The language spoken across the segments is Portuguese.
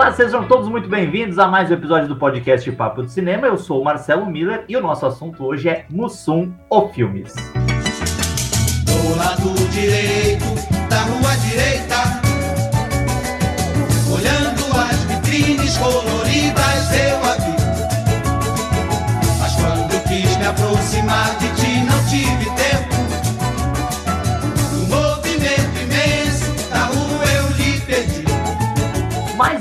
Olá, sejam todos muito bem-vindos a mais um episódio do podcast Papo de Cinema. Eu sou o Marcelo Miller e o nosso assunto hoje é Mussum ou Filmes. Do lado direito da rua direita, olhando as vitrines coloridas, eu a vi. Mas quando quis me aproximar de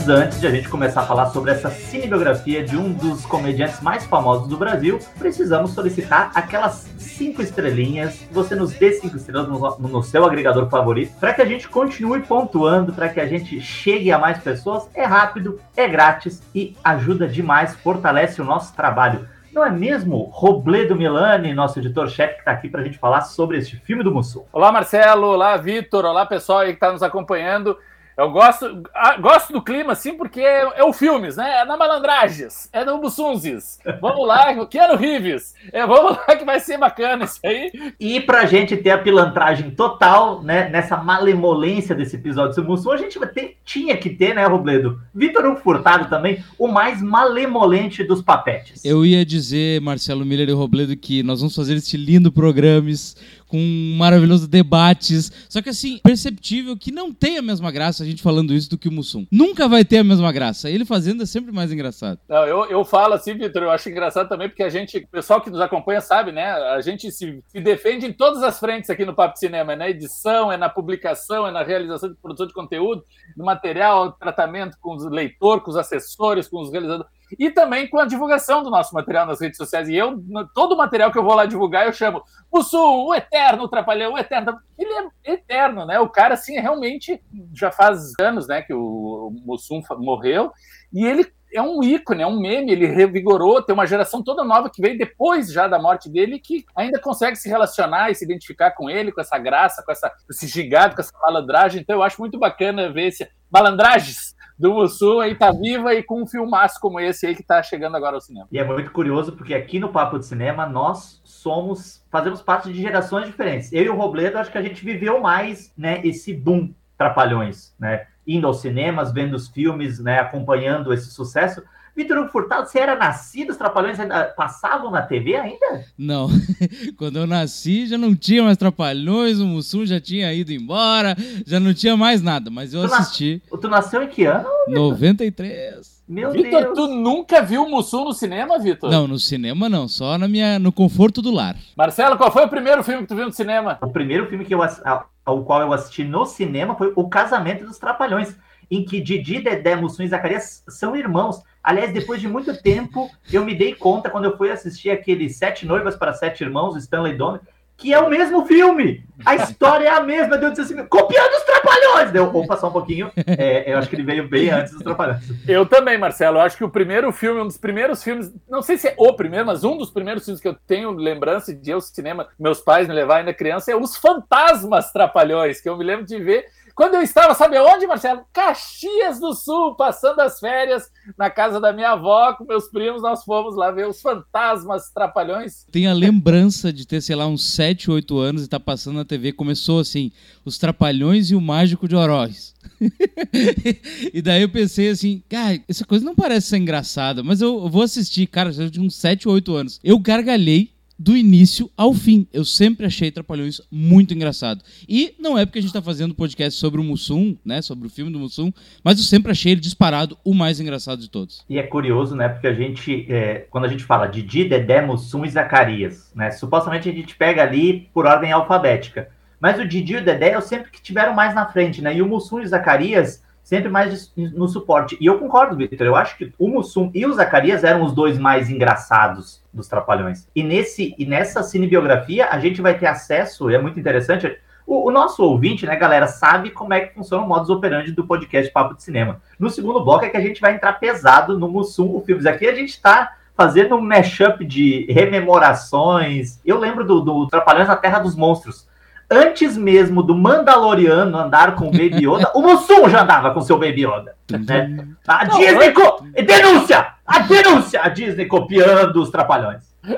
Mas antes de a gente começar a falar sobre essa cinebiografia de um dos comediantes mais famosos do Brasil, precisamos solicitar aquelas cinco estrelinhas. Você nos dê cinco estrelas no, no seu agregador favorito, para que a gente continue pontuando, para que a gente chegue a mais pessoas. É rápido, é grátis e ajuda demais, fortalece o nosso trabalho. Não é mesmo Robledo Milani, nosso editor-chefe, que está aqui para a gente falar sobre este filme do Mussum? Olá, Marcelo. Olá, Vitor. Olá, pessoal aí que está nos acompanhando. Eu gosto, ah, gosto do clima, sim, porque é, é o filmes, né? É na Malandragens, é no Bussunzes. Vamos lá, Keanu Reeves. É, vamos lá que vai ser bacana isso aí. E pra gente ter a pilantragem total, né, nessa malemolência desse episódio do Mussum, a gente ter, tinha que ter, né, Robledo? Vitor Hugo Furtado também, o mais malemolente dos papetes. Eu ia dizer, Marcelo Miller e Robledo, que nós vamos fazer esse lindo programas com maravilhosos debates. Só que assim, perceptível que não tem a mesma graça a gente falando isso do que o Mussum. Nunca vai ter a mesma graça. Ele fazendo é sempre mais engraçado. Não, eu, eu falo assim, Vitor, eu acho engraçado também, porque a gente, o pessoal que nos acompanha sabe, né? A gente se, se defende em todas as frentes aqui no Papo Cinema, é na edição, é na publicação, é na realização de produção de conteúdo, no material, tratamento com os leitores, com os assessores, com os realizadores e também com a divulgação do nosso material nas redes sociais. E eu, todo o material que eu vou lá divulgar, eu chamo o Sul, o Eterno, Trapalhão, o Eterno. Ele é eterno, né? O cara, assim, realmente já faz anos né, que o Mussum morreu, e ele é um ícone, é um meme, ele revigorou, tem uma geração toda nova que veio depois já da morte dele que ainda consegue se relacionar e se identificar com ele, com essa graça, com essa, esse gigado, com essa malandragem. Então eu acho muito bacana ver esse malandragens do Mussum aí tá viva e com um filmaço como esse aí que tá chegando agora ao cinema. E é muito curioso porque aqui no Papo de Cinema nós somos, fazemos parte de gerações diferentes. Eu e o Robledo acho que a gente viveu mais, né, esse boom Trapalhões, né? Indo aos cinemas, vendo os filmes, né, acompanhando esse sucesso. Vitor Hugo Furtado, você era nascido, os Trapalhões ainda passavam na TV ainda? Não. Quando eu nasci, já não tinha mais Trapalhões, o Mussum já tinha ido embora, já não tinha mais nada, mas eu Tu assisti. Tu nasceu em que ano? 93. Meu Vitor, Deus. tu nunca viu o Mussum no cinema, Vitor? Não, no cinema não, só na minha, no conforto do lar. Marcelo, qual foi o primeiro filme que tu viu no cinema? O primeiro filme que eu, ao- ao qual eu assisti no cinema foi O Casamento dos Trapalhões, em que Didi, Dedé, Mussum e Zacarias são irmãos. Aliás, depois de muito tempo, eu me dei conta quando eu fui assistir aquele Sete Noivas para Sete Irmãos, Stanley Donen, que é o mesmo filme. A história é a mesma. Deus disse assim, copiando os Trapalhões. Deu, vou passar um pouquinho. É, eu acho que ele veio bem antes dos Trapalhões. Eu também, Marcelo. Eu acho que o primeiro filme, um dos primeiros filmes, não sei se é o primeiro, mas um dos primeiros filmes que eu tenho lembrança de ao cinema, meus pais me levaram ainda criança, é Os Fantasmas Trapalhões, que eu me lembro de ver quando eu estava, sabe aonde, Marcelo? Caxias do Sul, passando as férias na casa da minha avó, com meus primos, nós fomos lá ver Os Fantasmas Trapalhões. Tenho a lembrança de ter, sei lá, uns 7, 8 anos e estar passando na TV. Começou assim, Os Trapalhões e o Mágico de Oroz. e daí eu pensei assim, cara, essa coisa não parece ser engraçada, mas eu, eu vou assistir, cara, já de uns 7, 8 anos. Eu gargalhei do início ao fim. Eu sempre achei Trapalhões muito engraçado. E não é porque a gente tá fazendo podcast sobre o Mussum, né, sobre o filme do Mussum, mas eu sempre achei ele disparado o mais engraçado de todos. E é curioso, né? Porque a gente, é, quando a gente fala Didi, Dedé, Mussum e Zacarias, né? Supostamente a gente pega ali por ordem alfabética. Mas o Didi e o Dedé eu sempre que tiveram mais na frente, né? E o Mussum e o Zacarias sempre mais no suporte. E eu concordo, Victor. Eu acho que o Mussum e o Zacarias eram os dois mais engraçados dos Trapalhões. E, nesse, e nessa cinebiografia a gente vai ter acesso, e é muito interessante. O, o nosso ouvinte, né, galera, sabe como é que funciona o modus operandi do podcast Papo de Cinema. No segundo bloco é que a gente vai entrar pesado no Mussum, o Filmes. Aqui a gente está fazendo um mashup de rememorações. Eu lembro do, do Trapalhões na Terra dos Monstros. Antes mesmo do Mandaloriano andar com o Baby Yoda, o Mussum já andava com seu Baby Yoda. Né? A Não, Disney. Co... Denúncia! A denúncia! A Disney copiando os Trapalhões.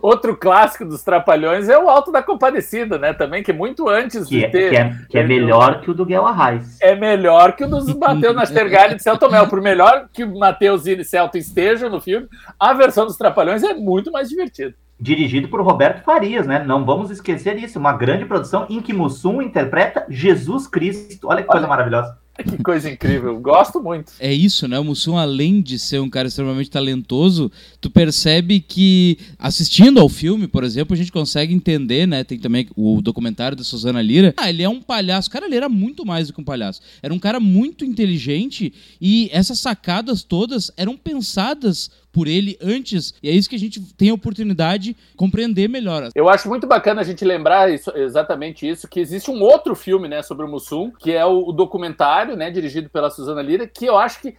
Outro clássico dos Trapalhões é o Alto da Compadecida, né? Também, que muito antes Que de é, ter. que é, que é melhor que o do Guel Arraes. é melhor que o dos Matheus Nastergalli e de Celto Mel. Por melhor que o Matheus e Celto estejam no filme, a versão dos Trapalhões é muito mais divertida. Dirigido por Roberto Farias, né? Não vamos esquecer isso. Uma grande produção em que Mussum interpreta Jesus Cristo. Olha que coisa maravilhosa. Que coisa incrível. Gosto muito. É isso, né? O Mussum, além de ser um cara extremamente talentoso, tu percebe que, assistindo ao filme, por exemplo, a gente consegue entender, né? Tem também o documentário da Suzana Lira. Ah, ele é um palhaço. Cara, ele era muito mais do que um palhaço. Era um cara muito inteligente e essas sacadas todas eram pensadas por ele antes. E é isso que a gente tem a oportunidade de compreender melhor. Eu acho muito bacana a gente lembrar isso- exatamente isso, que existe um outro filme, né, sobre o Mussum, que é o, o documentário, né, dirigido pela Suzana Lira, que eu acho que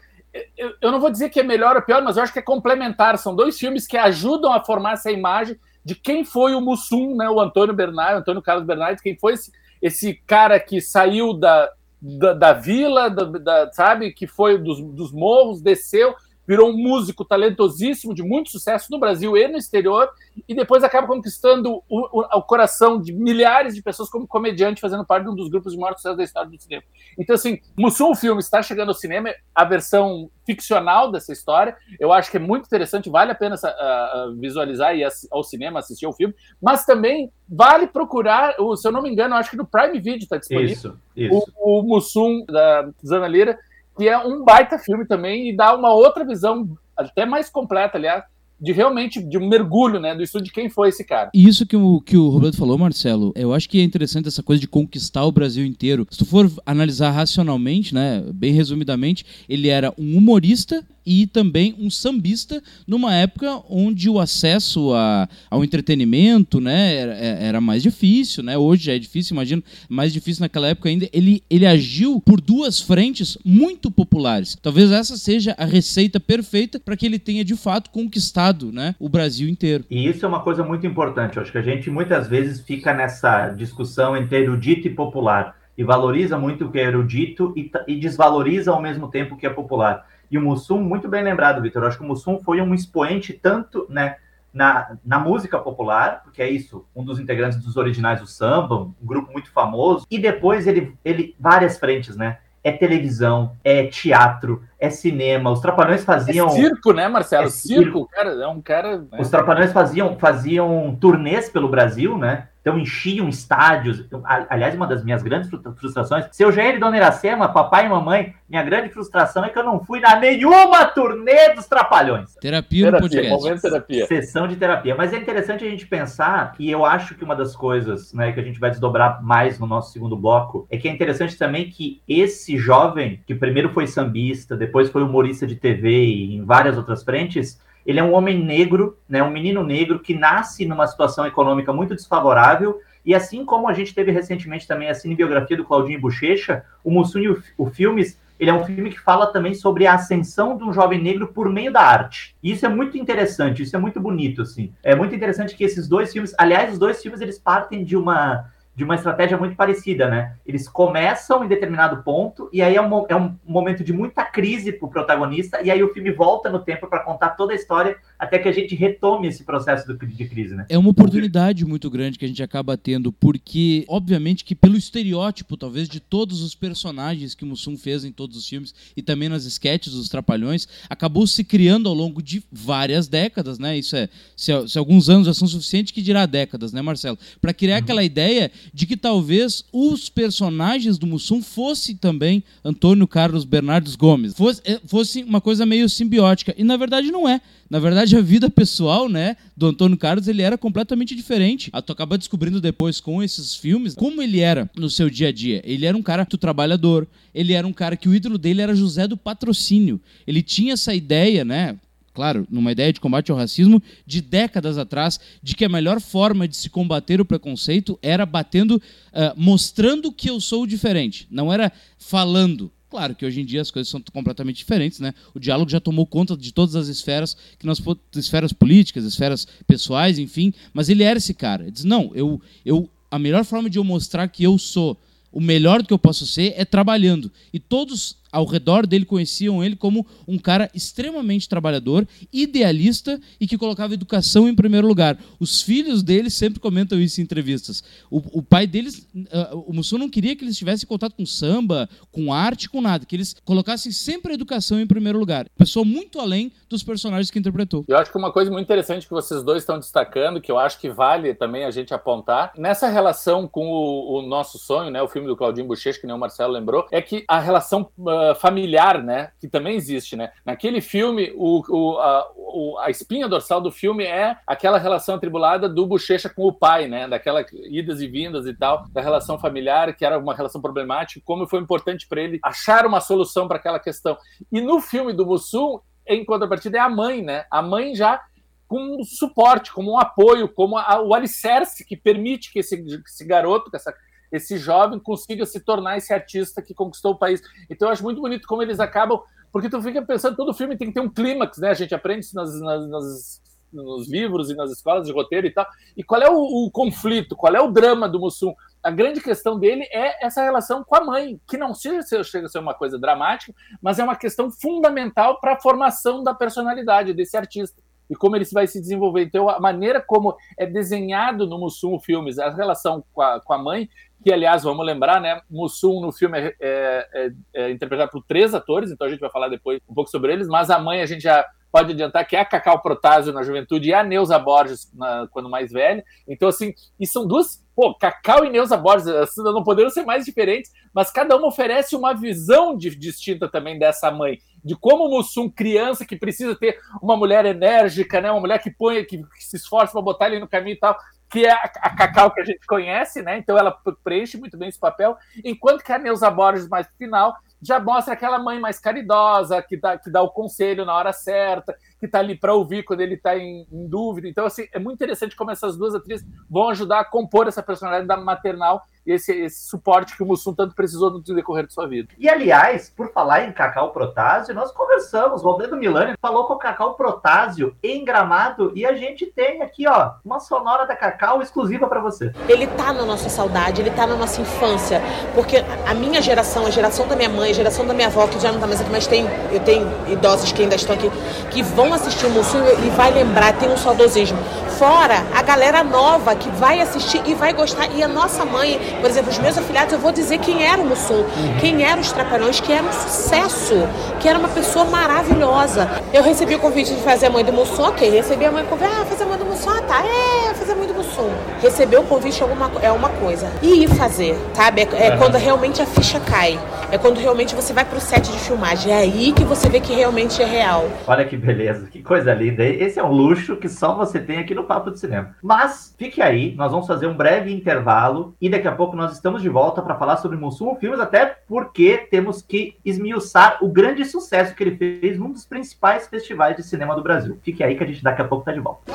eu, eu não vou dizer que é melhor ou pior, mas eu acho que é complementar. São dois filmes que ajudam a formar essa imagem de quem foi o Mussum, né, o Antônio Bernardo, Antônio Carlos Bernardes, quem foi esse, esse cara que saiu da, da, da vila, da, da- sabe, que foi dos, dos morros, desceu, virou um músico talentosíssimo, de muito sucesso no Brasil e no exterior, e depois acaba conquistando o, o- o coração de milhares de pessoas como comediante, fazendo parte de um dos grupos de maior sucesso da história do cinema. Então, assim, Mussum, o filme, está chegando ao cinema, a versão ficcional dessa história, eu acho que é muito interessante, vale a pena ah, visualizar e ao cinema, assistir ao filme, mas também vale procurar, o- se eu não me engano, eu acho que no Prime Video está disponível, Isso, isso. o, o Mussum, da Zana Lira, que é um baita filme também e dá uma outra visão, até mais completa, aliás, de realmente de um mergulho, né, do estudo de quem foi esse cara. E isso que o, que o Roberto falou, Marcelo, eu acho que é interessante essa coisa de conquistar o Brasil inteiro. Se tu for analisar racionalmente, né, bem resumidamente, ele era um humorista e também um sambista numa época onde o acesso a, ao entretenimento, né, era, era mais difícil, né? Hoje é difícil, imagino, mais difícil naquela época ainda. Ele, ele agiu por duas frentes muito populares. Talvez essa seja a receita perfeita para que ele tenha de fato conquistado, né, o Brasil inteiro. E isso é uma coisa muito importante. Eu acho que a gente muitas vezes fica nessa discussão entre erudito e popular. E valoriza muito o que é erudito e, e desvaloriza ao mesmo tempo o que é popular. E o Mussum, muito bem lembrado, Vitor. Eu acho que o Mussum foi um expoente tanto né, na, na música popular, porque é isso, um dos integrantes dos originais do samba, um grupo muito famoso. E depois ele, ele várias frentes, né? É televisão, é teatro, é cinema. Os Trapalhões faziam. É circo, né, Marcelo? É circo, circo. cara, é um cara. né? Os Trapalhões faziam, faziam turnês pelo Brasil, né? Então enchiam estádios. Então, aliás, uma das minhas grandes frustra- frustrações, seu Jair e Dona Iracema, papai e mamãe, minha grande frustração é que eu não fui na nenhuma turnê dos Trapalhões. Terapia, no Terapia, podcast. momento terapia. Sessão de terapia. Mas é interessante a gente pensar, e eu acho que uma das coisas né, que a gente vai desdobrar mais no nosso segundo bloco, é que é interessante também que esse jovem, que primeiro foi sambista, depois foi humorista de TV e em várias outras frentes, ele é um homem negro, né, um menino negro que nasce numa situação econômica muito desfavorável. E assim como a gente teve recentemente também a cinebiografia do Claudinho Bochecha, o Mussum e o, o Filmes ele é um filme que fala também sobre a ascensão de um jovem negro por meio da arte. E isso é muito interessante, isso é muito bonito, assim. É muito interessante que esses dois filmes, aliás, os dois filmes eles partem de uma de uma estratégia muito parecida, né? Eles começam em determinado ponto e aí é um, é um momento de muita crise para o protagonista e aí o filme volta no tempo para contar toda a história até que a gente retome esse processo do- de crise, né? É uma oportunidade muito grande que a gente acaba tendo, porque, obviamente, que pelo estereótipo, talvez, de todos os personagens que o Mussum fez em todos os filmes e também nas esquetes dos Trapalhões, acabou se criando ao longo de várias décadas, né? Isso é, se, se alguns anos já são suficientes, que dirá décadas, né, Marcelo? Para criar aquela ideia de que talvez os personagens do Mussum fossem também Antônio Carlos Bernardes Gomes, fosse, eh, fosse uma coisa meio simbiótica. E na verdade não é. Na verdade, a vida pessoal, né, do Antônio Carlos, ele era completamente diferente. Ah, Tu acaba descobrindo depois com esses filmes como ele era no seu dia a dia. Ele era um cara muito trabalhador, ele era um cara que o ídolo dele era José do Patrocínio. Ele tinha essa ideia, né, claro, numa ideia de combate ao racismo de décadas atrás, de que a melhor forma de se combater o preconceito era batendo, ah, mostrando que eu sou diferente. Não era falando. Claro que hoje em dia as coisas são completamente diferentes, né? O diálogo já tomou conta de todas as esferas, que nós esferas políticas, esferas pessoais, enfim. Mas ele era esse cara. Ele diz não, eu, eu, a melhor forma de eu mostrar que eu sou o melhor do que eu posso ser é trabalhando. E todos ao redor dele conheciam ele como um cara extremamente trabalhador, idealista e que colocava educação em primeiro lugar. Os filhos dele sempre comentam isso em entrevistas. O, o pai deles, uh, o Mussum não queria que eles tivessem contato com samba, com arte, com nada, que eles colocassem sempre a educação em primeiro lugar. Pessoa muito além dos personagens que interpretou. Eu acho que uma coisa muito interessante que vocês dois estão destacando, que eu acho que vale também a gente apontar, nessa relação com o, o nosso sonho, né, o filme do Claudinho Bochecha, que nem o Marcelo lembrou, é que a relação uh, familiar, né, que também existe, né? Naquele filme, o, o, a, o, a espinha dorsal do filme é aquela relação atribulada do Bochecha com o pai, né, daquela idas e vindas e tal, da relação familiar, que era uma relação problemática, como foi importante para ele achar uma solução para aquela questão. E no filme do Mussum, em contrapartida, é a mãe, né? A mãe já com suporte, como um apoio, como a, o alicerce que permite que esse, esse garoto, que essa, esse jovem consiga se tornar esse artista que conquistou o país. Então eu acho muito bonito como eles acabam, porque tu fica pensando, todo filme tem que ter um clímax, né? A gente aprende isso nas, nas, nas, nos livros e nas escolas de roteiro e tal. E qual é o, o conflito, qual é o drama do Mussum? A grande questão dele é essa relação com a mãe, que não chega a ser uma coisa dramática, mas é uma questão fundamental para a formação da personalidade desse artista e como ele vai se desenvolver. Então, a maneira como é desenhado no Mussum Filmes, a relação com a, com a mãe, que, aliás, vamos lembrar, né? Mussum no filme é, é, é, é, interpretado por três atores, então a gente vai falar depois um pouco sobre eles, mas a mãe a gente já pode adiantar que é a Cacau Protásio na juventude e a Neuza Borges na, quando mais velha. Então, assim, e são duas. Pô, Cacau e Neuza Borges assim, não poderiam ser mais diferentes, mas cada uma oferece uma visão de, distinta também dessa mãe de como o Mussum, criança que precisa ter uma mulher enérgica, né, uma mulher que põe, que, que se esforça para botar ele no caminho e tal, que é a, Cacau que a gente conhece, né? Então ela preenche muito bem esse papel, enquanto que a Neuza Borges, mais final, já mostra aquela mãe mais caridosa, que dá, que dá o conselho na hora certa, que está ali para ouvir quando ele está em, em, dúvida. Então, assim, é muito interessante como essas duas atrizes vão ajudar a compor essa personalidade maternal e esse, esse, suporte que o Mussum tanto precisou no decorrer de sua vida. E, aliás, por falar em Cacau Protásio, nós conversamos, o Robledo Milani falou com o Cacau Protásio em Gramado e a gente tem aqui, ó, uma sonora da Cacau exclusiva para você. Ele tá na nossa saudade, ele tá na nossa infância, porque a minha geração, a geração da minha mãe, a geração da minha avó, que já não tá mais aqui, mas tem, eu tenho idosos que ainda estão aqui, que vão assistir o Mussum e vai lembrar, tem um saudosismo. Fora a galera nova que vai assistir e vai gostar, e a nossa mãe por exemplo, os meus afiliados, eu vou dizer quem era o Mussum, uhum. quem eram os Trapalhões, que era um sucesso, que era uma pessoa maravilhosa. Eu recebi o convite de fazer a mãe do Mussum, ok, recebi a mãe ah, fazer a mãe do Mussum, ah, tá, é, fazer a mãe do Mussum. Receber o convite é uma, é uma coisa. E ir fazer, sabe? É, é uhum. quando realmente a ficha cai. É quando realmente você vai pro set de filmagem. É aí que você vê que realmente é real. Olha que beleza, que coisa linda. Esse é um luxo que só você tem aqui no Papo de Cinema. Mas fique aí, nós vamos fazer um breve intervalo e daqui a pouco nós estamos de volta para falar sobre Mussum Filmes, até porque temos que esmiuçar o grande sucesso que ele fez num dos principais festivais de cinema do Brasil. Fique aí que a gente daqui a pouco tá de volta.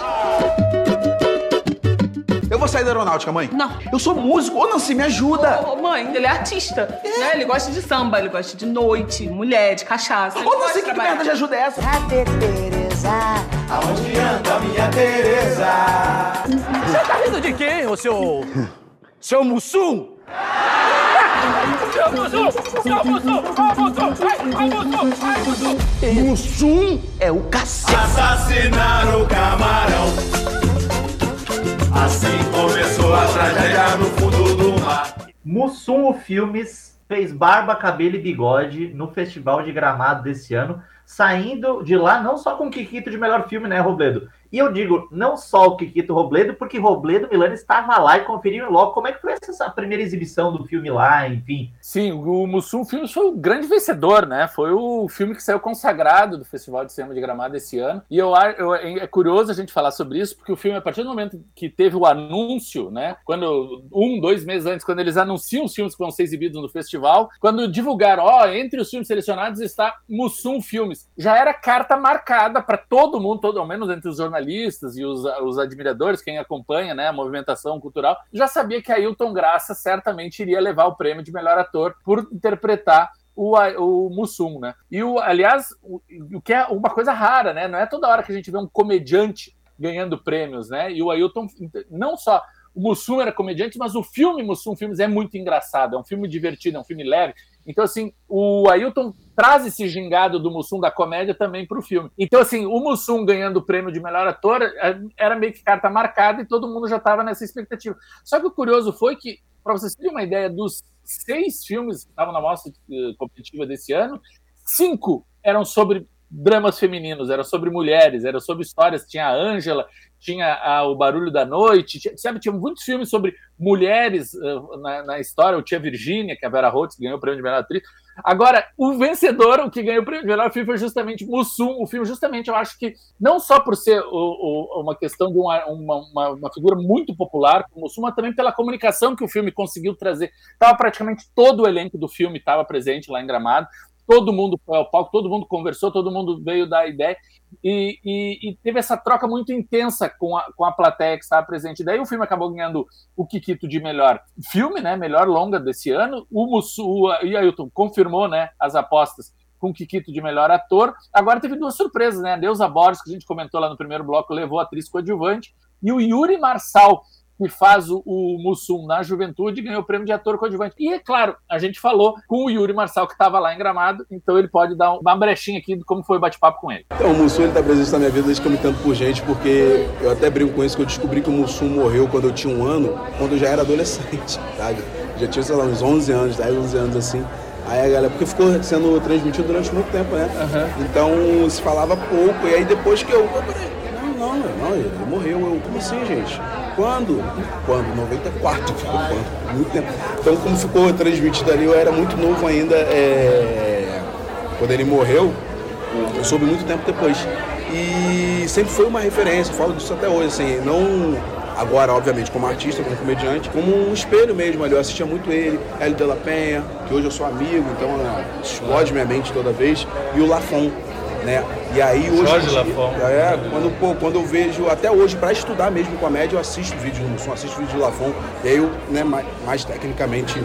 Eu vou sair da aeronáutica, mãe. Não. Eu sou músico. Ô, Nancy, me ajuda. Ô, mãe, ele é artista. É. Né? Ele gosta de samba, ele gosta de noite, mulher, de cachaça. Ô, Nancy, que merda de ajuda é essa? Cadê Tereza? Aonde anda minha Tereza? Você tá rindo de quem, ô seu... seu Mussum? Mussum é o cacete. Assassinar o camarão. Assim começou a tragédia no fundo do mar. Mussum Filmes fez barba, cabelo e bigode no Festival de Gramado desse ano, saindo de lá não só com o Kikito de melhor filme, né, Robledo? E eu digo, não só o Kikito Robledo, porque Robledo Milano estava lá e conferiu logo como é que foi essa primeira exibição do filme lá, enfim. Sim, o Mussum Filmes foi o grande vencedor, né? Foi o filme que saiu consagrado do Festival de Cinema de Gramado esse ano. E eu, eu, é curioso a gente falar sobre isso, porque o filme, a partir do momento que teve o anúncio, né? Quando, um, dois meses antes, quando eles anunciam os filmes que vão ser exibidos no festival, quando divulgaram, ó, entre os filmes selecionados está Mussum Filmes, já era carta marcada para todo mundo, todo, ao menos entre os jornalistas jornalistas e os, os admiradores, quem acompanha né, a movimentação cultural, já sabia que Ailton Graça certamente iria levar o prêmio de melhor ator por interpretar o, o Mussum, né? E o, aliás, o, o que é uma coisa rara, né? Não é toda hora que a gente vê um comediante ganhando prêmios, né? E o Ailton não só o Mussum era comediante, mas o filme Mussum Filmes é muito engraçado, é um filme divertido, é um filme leve. Então, assim, o Ailton traz esse gingado do Mussum da comédia também para o filme. Então, assim, o Mussum ganhando o prêmio de melhor ator é, era meio que carta marcada e todo mundo já estava nessa expectativa. Só que o curioso foi que, para vocês terem uma ideia dos seis filmes que estavam na mostra eh, competitiva desse ano, cinco eram sobre dramas femininos, era sobre mulheres, era sobre histórias. Tinha a Ângela, tinha a, o Barulho da Noite, tinha, sabe? Tinha muitos filmes sobre mulheres uh, na, na, história. O Tia Virgínia, que a Vera Holtz ganhou o prêmio de melhor atriz. Agora, o vencedor, o que ganhou o prêmio de melhor filme foi justamente Mussum. O filme, justamente, eu acho que não só por ser o, o, uma questão de uma, uma, uma, figura muito popular como Mussum, mas também pela comunicação que o filme conseguiu trazer. Tava praticamente todo o elenco do filme estava presente lá em Gramado todo mundo foi ao palco, todo mundo conversou, todo mundo veio dar ideia. E, e, e, teve essa troca muito intensa com a, com a plateia que estava presente. Daí o filme acabou ganhando o Kikito de melhor filme, né, melhor longa desse ano. O Mussu, o Ailton confirmou né, as apostas com o Kikito de melhor ator. Agora teve duas surpresas, né? Deusa Borges, que a gente comentou lá no primeiro bloco, levou a atriz coadjuvante, e o Yuri Marçal, que faz o, o Mussum na juventude, ganhou o prêmio de ator coadjuvante. E, é claro, a gente falou com o Yuri Marçal, que estava lá em Gramado, então ele pode dar uma brechinha aqui de como foi o bate-papo com ele. Então, o Mussum está presente na minha vida desde que eu me entendo por gente, porque eu até brinco com isso, que eu descobri que o Mussum morreu quando eu tinha um ano, quando eu já era adolescente, sabe? Já tinha, sei lá, uns 11 anos, 10, 11 anos assim. Aí a galera, porque ficou sendo transmitido durante muito tempo, né? Uhum. Então se falava pouco, e aí depois que eu. Não, não, não, ele morreu. Eu, como assim, gente? Quando? Quando? 94, ficou quando? Muito tempo. Então, como ficou transmitido ali, eu era muito novo ainda. É... Quando ele morreu, eu soube muito tempo depois. E sempre foi uma referência, falo disso até hoje, assim, não agora, obviamente, como artista, como comediante, como um espelho mesmo ali. Eu assistia muito ele, Hélio de la Penha, que hoje eu sou amigo, então explode minha mente toda vez, e o Lafon, né? E aí hoje. Jorge Lafon. É, quando, pô, quando eu vejo, até hoje, para estudar mesmo comédia, eu assisto vídeos do Mussum, assisto vídeos do Lafon, e aí eu, né, mais, mais tecnicamente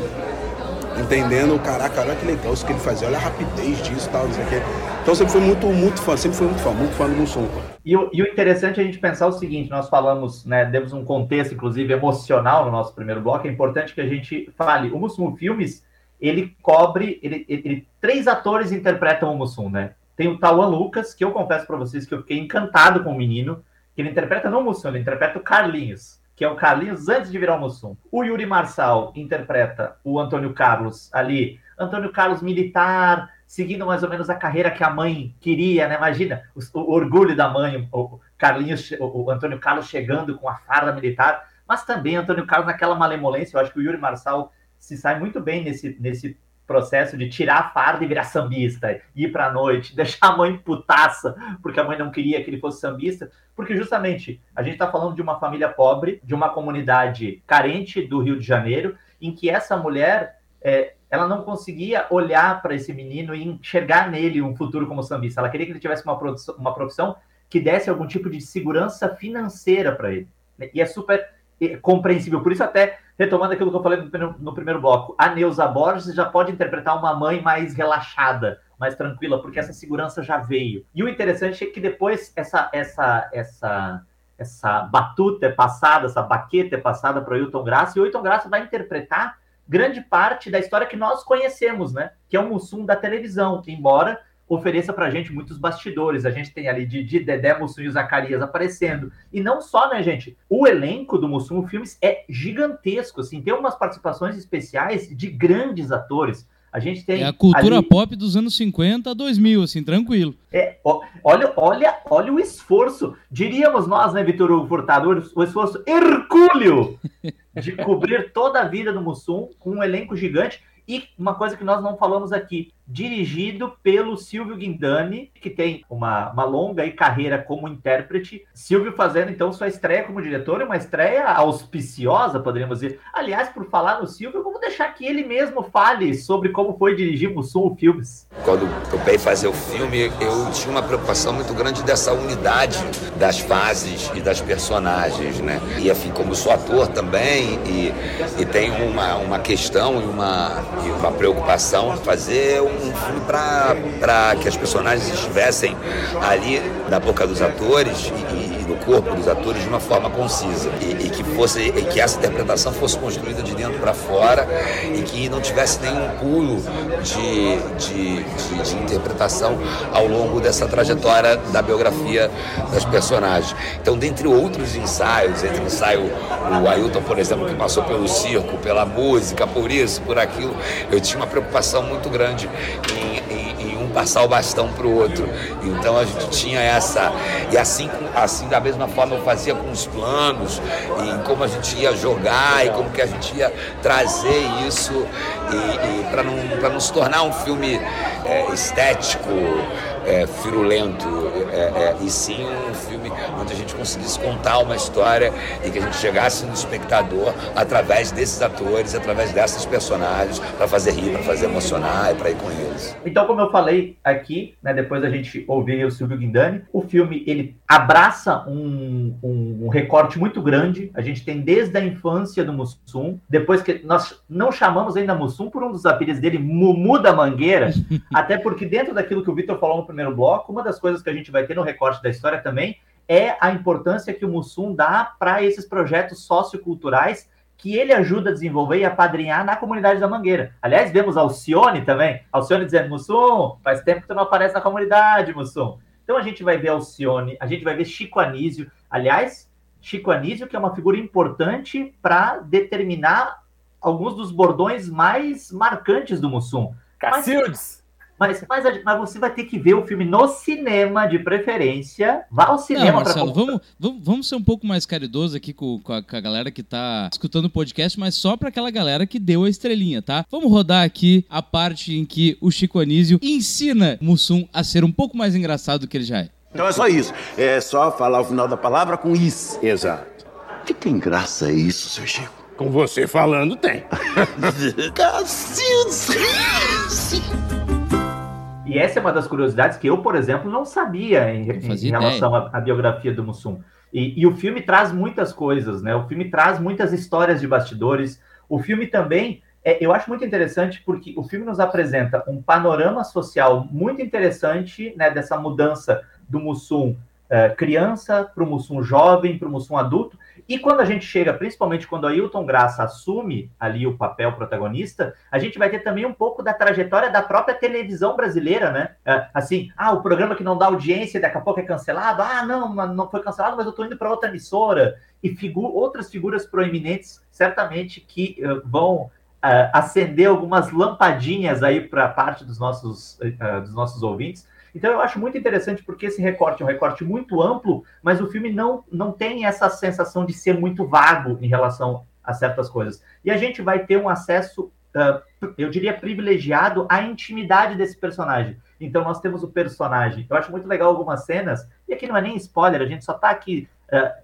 entendendo, caraca, olha que legal isso que ele fazia, olha a rapidez disso e tal, não sei o quê. Então sempre fui muito, muito fã, sempre fui muito fã, muito fã do Mussum. E o, e o interessante é a gente pensar o seguinte, nós falamos, né, demos um contexto, inclusive, emocional no nosso primeiro bloco, é importante que a gente fale, o Mussum Filmes, ele cobre, ele, ele, ele três atores interpretam o Mussum, né? Tem o Tawan Lucas, que eu confesso para vocês que eu fiquei encantado com o menino, que ele interpreta não o Mussum, ele interpreta o Carlinhos, que é o Carlinhos antes de virar o Mussum. O Yuri Marçal interpreta o Antônio Carlos ali, Antônio Carlos militar, seguindo mais ou menos a carreira que a mãe queria, né? Imagina o, o orgulho da mãe, o Carlinhos, o, o, Antônio Carlos chegando com a farda militar, mas também Antônio Carlos naquela malemolência. Eu acho que o Yuri Marçal se sai muito bem nesse, nesse processo de tirar a farda e virar sambista, ir para a noite, deixar a mãe putaça, porque a mãe não queria que ele fosse sambista, porque justamente a gente está falando de uma família pobre, de uma comunidade carente do Rio de Janeiro, em que essa mulher é, ela não conseguia olhar para esse menino e enxergar nele um futuro como sambista. Ela queria que ele tivesse uma, uma profissão que desse algum tipo de segurança financeira para ele. E é super é, compreensível. Por isso, até retomando aquilo que eu falei no, no primeiro bloco, a Neuza Borges já pode interpretar uma mãe mais relaxada, mais tranquila, porque essa segurança já veio. E o interessante é que depois essa essa essa essa batuta é passada, essa baqueta é passada para o Hilton Graça, e o Hilton Graça vai interpretar grande parte da história que nós conhecemos, né? Que é o Mussum da televisão, que embora ofereça para a gente muitos bastidores. A gente tem ali de, de Dedé, Mussum e Zacarias aparecendo. E não só, né, gente? O elenco do Mussum Filmes é gigantesco, assim, tem umas participações especiais de grandes atores. A gente tem. É a cultura ali... pop dos anos 50 a 2000, assim, tranquilo. É, ó, olha, olha, olha o esforço. Diríamos nós, né, Vitor Hugo Furtado, o esforço hercúleo de cobrir toda a vida do Mussum com um elenco gigante. E uma coisa que nós não falamos aqui, dirigido pelo Silvio Guindani, que tem uma, uma longa carreira como intérprete. Silvio fazendo então sua estreia como diretor, uma estreia auspiciosa, poderíamos dizer. Aliás, por falar no Silvio, deixar que ele mesmo fale sobre como foi dirigir Mussum Filmes. Quando topei fazer o filme, eu tinha uma preocupação muito grande dessa unidade das fases e das personagens, né? E enfim, como sou ator também e, e tenho uma, uma questão e uma, e uma preocupação fazer um filme para que as personagens estivessem ali na boca dos atores e, e no corpo dos atores de uma forma concisa e, e que fosse e que essa interpretação fosse construída de dentro para fora e que não tivesse nenhum pulo de, de, de, de interpretação ao longo dessa trajetória da biografia das personagens. Então, dentre outros ensaios, entre o ensaio o Ailton, por exemplo, que passou pelo circo, pela música, por isso, por aquilo, eu tinha uma preocupação muito grande em, passar o bastão para o outro. Então a gente tinha essa. E assim, assim, da mesma forma, eu fazia com os planos, em como a gente ia jogar e como que a gente ia trazer isso e, e para não, não se tornar um filme é, estético, é, firulento, é, é, e sim um filme onde a gente conseguisse contar uma história e que a gente chegasse no espectador através desses atores, através dessas personagens, para fazer rir, para fazer emocionar e para ir com eles. Então, como eu falei aqui, né, depois a gente ouvir o Silvio Guindani, o filme ele abraça um, um, um recorte muito grande. A gente tem desde a infância do Mussum, depois que nós não chamamos ainda Mussum por um dos apelidos dele, Mumu da Mangueira, até porque dentro daquilo que o Vitor falou no primeiro bloco, uma das coisas que a gente vai ter no recorte da história também é a importância que o Mussum dá para esses projetos socioculturais que ele ajuda a desenvolver e a padrinhar na comunidade da Mangueira. Aliás, vemos Alcione também, Alcione dizendo, Mussum, faz tempo que tu não aparece na comunidade, Mussum. Então a gente vai ver Alcione, a gente vai ver Chico Anísio. Aliás, Chico Anísio, que é uma figura importante para determinar alguns dos bordões mais marcantes do Mussum. Cacildes! Mas, mas, mas, você vai ter que ver o filme no cinema, de preferência. Vá ao cinema. Não, Marcelo, pra... vamos, vamos, vamos ser um pouco mais caridoso aqui com, com, a, com a galera que tá escutando o podcast, mas só para aquela galera que deu a estrelinha, tá? Vamos rodar aqui a parte em que o Chico Anísio ensina Mussum a ser um pouco mais engraçado do que ele já é. Então é só isso. É só falar o final da palavra com isso. Exato. Que tem graça isso, seu Chico? Com você falando, tem. Cacildes! E essa é uma das curiosidades que eu, por exemplo, não sabia em, em relação à, à, biografia do Mussum. E, e, o filme traz muitas coisas, né? O filme traz muitas histórias de bastidores. O filme também, é, eu acho muito interessante porque o filme nos apresenta um panorama social muito interessante, né? Dessa mudança do Mussum é, criança para o Mussum jovem, para o Mussum adulto, e quando a gente chega, principalmente quando a Ailton Graça assume ali o papel protagonista, a gente vai ter também um pouco da trajetória da própria televisão brasileira, né? É, assim, ah, o programa que não dá audiência daqui a pouco é cancelado. Ah, não, não foi cancelado, mas eu estou indo para outra emissora. E figu outras figuras proeminentes, certamente, que uh, vão uh, acender algumas lampadinhas aí para parte dos nossos, uh, dos nossos ouvintes então eu acho muito interessante porque esse recorte é um recorte muito amplo, mas o filme não, não tem essa sensação de ser muito vago em relação a certas coisas. E a gente vai ter um acesso, uh, eu diria, privilegiado à intimidade desse personagem. Então nós temos o personagem. Eu acho muito legal algumas cenas, e aqui não é nem spoiler, a gente só está aqui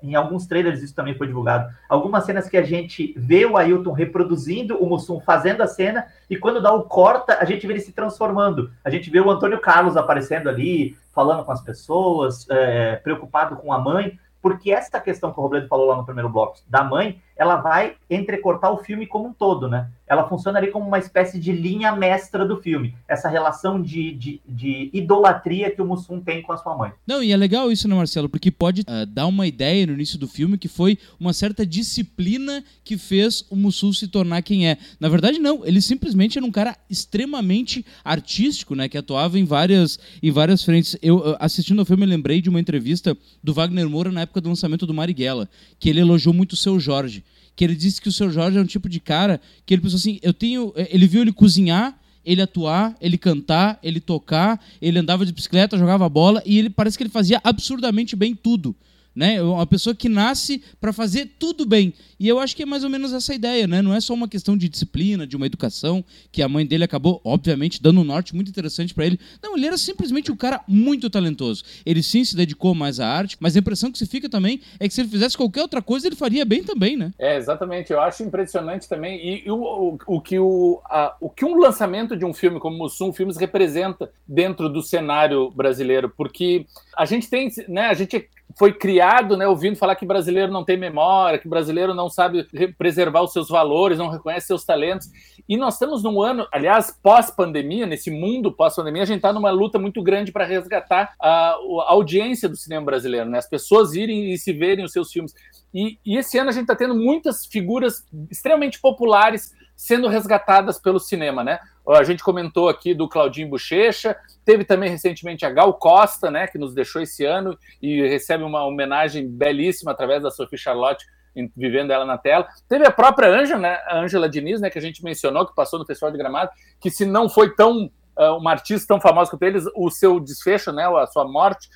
em alguns trailers isso também foi divulgado. Algumas cenas que a gente vê o Ailton reproduzindo o Mussum fazendo a cena, e quando dá o corta, a gente vê ele se transformando. A gente vê o Antônio Carlos aparecendo ali, falando com as pessoas, é, preocupado com a mãe porque essa questão que o Robledo falou lá no primeiro bloco da mãe, ela vai entrecortar o filme como um todo, né? Ela funciona ali como uma espécie de linha mestra do filme, essa relação de, de, de idolatria que o Mussum tem com a sua mãe. Não, e é legal isso, né, Marcelo? Porque pode uh, dar uma ideia no início do filme que foi uma certa disciplina que fez o Mussum se tornar quem é. Na verdade, não, ele simplesmente era um cara extremamente artístico, né? Que atuava em várias, em várias frentes. Eu, assistindo ao filme, lembrei de uma entrevista do Wagner Moura na época do lançamento do Marighella, que ele elogiou muito o seu Jorge. Que ele disse que o seu Jorge é um tipo de cara que ele pensou assim: eu tenho. Eh, ele viu ele cozinhar, ele atuar, ele cantar, ele tocar, ele andava de bicicleta, jogava bola e ele parece que ele fazia absurdamente bem tudo. Né? Uma pessoa que nasce para fazer tudo bem. E eu acho que é mais ou menos essa ideia, né? Não é só uma questão de disciplina, de uma educação, que a mãe dele acabou, obviamente, dando um norte muito interessante para ele. Não, ele era simplesmente um cara muito talentoso. Ele sim se dedicou mais à arte, mas a impressão que se fica também é que se ele fizesse qualquer outra coisa, ele faria bem também, né? É, exatamente. Eu acho impressionante também. E, e o, o, o, que o, a, o que um lançamento de um filme como Mussum Filmes representa dentro do cenário brasileiro, porque a gente tem, né, a gente foi criado, né, ouvindo falar que brasileiro não tem memória, que brasileiro não sabe preservar os seus valores, não reconhece seus talentos. E nós estamos num ano, aliás, pós-pandemia, nesse mundo pós-pandemia, a gente está numa luta muito grande para resgatar a, a, audiência do cinema brasileiro, né? As pessoas irem e se verem os seus filmes. E, e esse ano a gente está tendo muitas figuras extremamente populares sendo resgatadas pelo cinema, né? A gente comentou aqui do Claudinho Bochecha, teve também recentemente a Gal Costa, né, que nos deixou esse ano e recebe uma homenagem belíssima através da Sophie Charlotte, vivendo ela na tela. Teve a própria Ângela, né, a Ângela Diniz, né, que a gente mencionou, que passou no Festival de Gramado, que se não foi tão uh, uma artista tão famosa quanto eles, o seu desfecho, né, a sua morte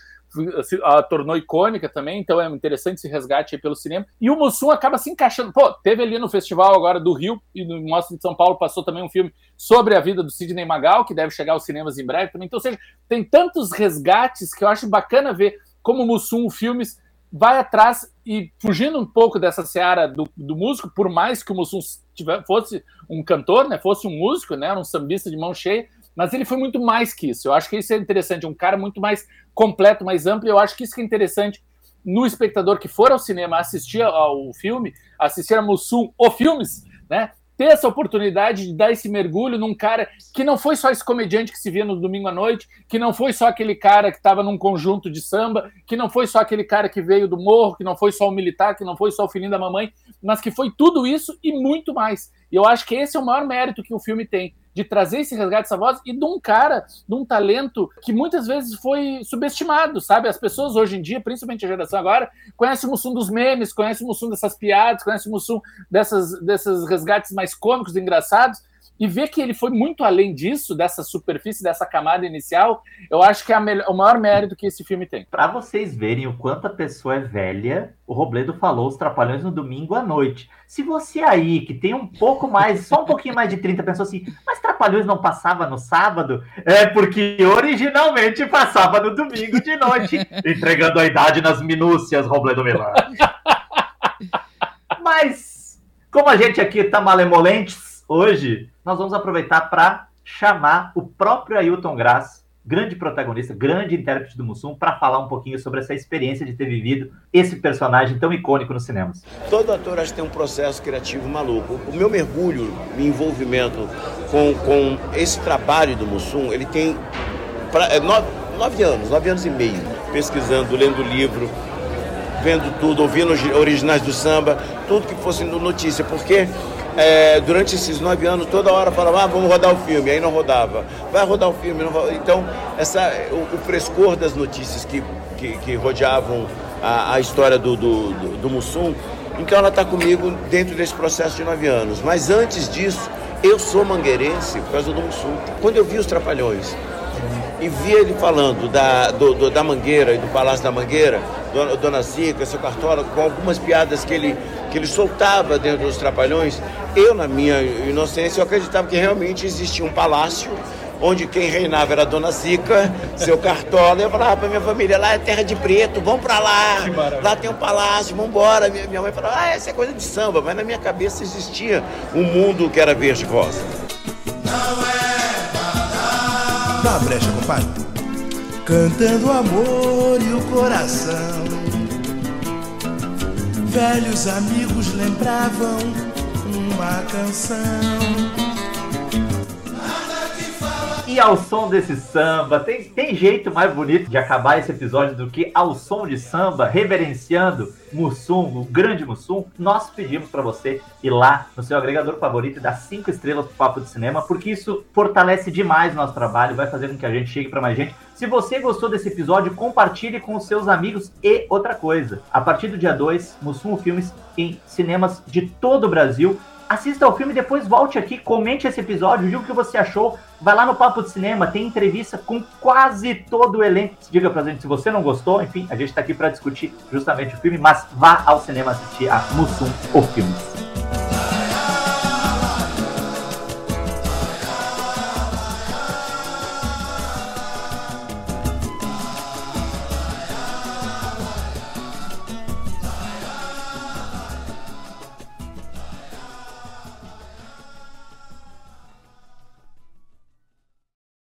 a tornou icônica também, então é interessante esse resgate pelo cinema. E o Mussum acaba se encaixando. Pô, teve ali no festival agora do Rio e no Mostra de São Paulo passou também um filme sobre a vida do Sidney Magal, que deve chegar aos cinemas em breve também. Então, ou seja, tem tantos resgates que eu acho bacana ver como o Mussum Filmes vai atrás e fugindo um pouco dessa seara do, do músico, por mais que o Mussum tiver, fosse um cantor, né, fosse um músico, né, um sambista de mão cheia, mas ele foi muito mais que isso. Eu acho que isso é interessante, um cara muito mais completo, mais amplo. Eu acho que isso que é interessante no espectador que for ao cinema assistir ao filme, assistir a Mussum ou filmes, né? Ter essa oportunidade de dar esse mergulho num cara que não foi só esse comediante que se via no domingo à noite, que não foi só aquele cara que estava num conjunto de samba, que não foi só aquele cara que veio do morro, que não foi só o militar, que não foi só o filhinho da mamãe, mas que foi tudo isso e muito mais. E eu acho que esse é o maior mérito que o filme tem de trazer esse resgate dessa voz e de um cara, de um talento que muitas vezes foi subestimado, sabe? As pessoas hoje em dia, principalmente a geração agora, conhecem o Mussum dos memes, conhecem o Mussum dessas piadas, conhecem o Mussum dessas, desses resgates mais cômicos, engraçados, e ver que ele foi muito além disso, dessa superfície, dessa camada inicial, eu acho que é o maior mérito que esse filme tem. Para vocês verem o quanto a pessoa é velha, o Robledo falou os Trapalhões no domingo à noite. Se você aí, que tem um pouco mais, só um pouquinho mais de 30, pensou assim, mas Trapalhões não passava no sábado? É porque originalmente passava no domingo de noite, entregando a idade nas minúcias, Robledo Milan. mas, como a gente aqui tá malemolentes hoje, nós vamos aproveitar para chamar o próprio Ailton Graça, grande protagonista, grande intérprete do Mussum, para falar um pouquinho sobre essa experiência de ter vivido esse personagem tão icônico nos cinemas. Todo ator acho que tem um processo criativo maluco. O meu mergulho, meu envolvimento com, com esse trabalho do Mussum, ele tem pra, é, nove, nove anos, nove anos e meio, pesquisando, lendo livro, vendo tudo, ouvindo originais do samba, tudo que fosse notícia, porque é, durante esses nove anos, toda hora falava, ah, vamos rodar o filme, aí não rodava. Vai rodar o filme. Então, essa, o, o frescor das notícias que, que, que rodeavam a, a história do, do, do, do Mussum, então ela está comigo dentro desse processo de nove anos. Mas antes disso, eu sou mangueirense por causa do Mussum. Quando eu vi os Trapalhões e vi ele falando da, do, do, da Mangueira e do Palácio da Mangueira, Dona, Dona Zica, seu Cartola, com algumas piadas que ele, que ele soltava dentro dos Trapalhões, eu, na minha inocência, eu acreditava que realmente existia um palácio onde quem reinava era a Dona Zica, seu Cartola. Eu falava pra minha família, lá é terra de preto, vamos pra lá. Lá tem um palácio, vamos embora. Minha, minha mãe falava, ah, essa é coisa de samba. Mas na minha cabeça existia um mundo que era verde rosa. Não é Uma brecha, compadre. Cantando o amor e o coração. Velhos amigos lembravam uma canção. E ao som desse samba, tem, tem jeito mais bonito de acabar esse episódio do que ao som de samba, reverenciando Mussum, o grande Mussum, nós pedimos para você ir lá no seu agregador favorito e dar cinco estrelas pro Papo de Cinema, porque isso fortalece demais o nosso trabalho, vai fazer com que a gente chegue para mais gente. Se você gostou desse episódio, compartilhe com os seus amigos e outra coisa. A partir do dia 2, Mussum Filmes em cinemas de todo o Brasil assista ao filme, depois volte aqui, comente esse episódio, diga o que você achou. Vai lá no Papo de Cinema, tem entrevista com quase todo o elenco. Diga pra gente se você não gostou, enfim, a gente tá aqui para discutir justamente o filme, mas vá ao cinema assistir a Mussum, o filme.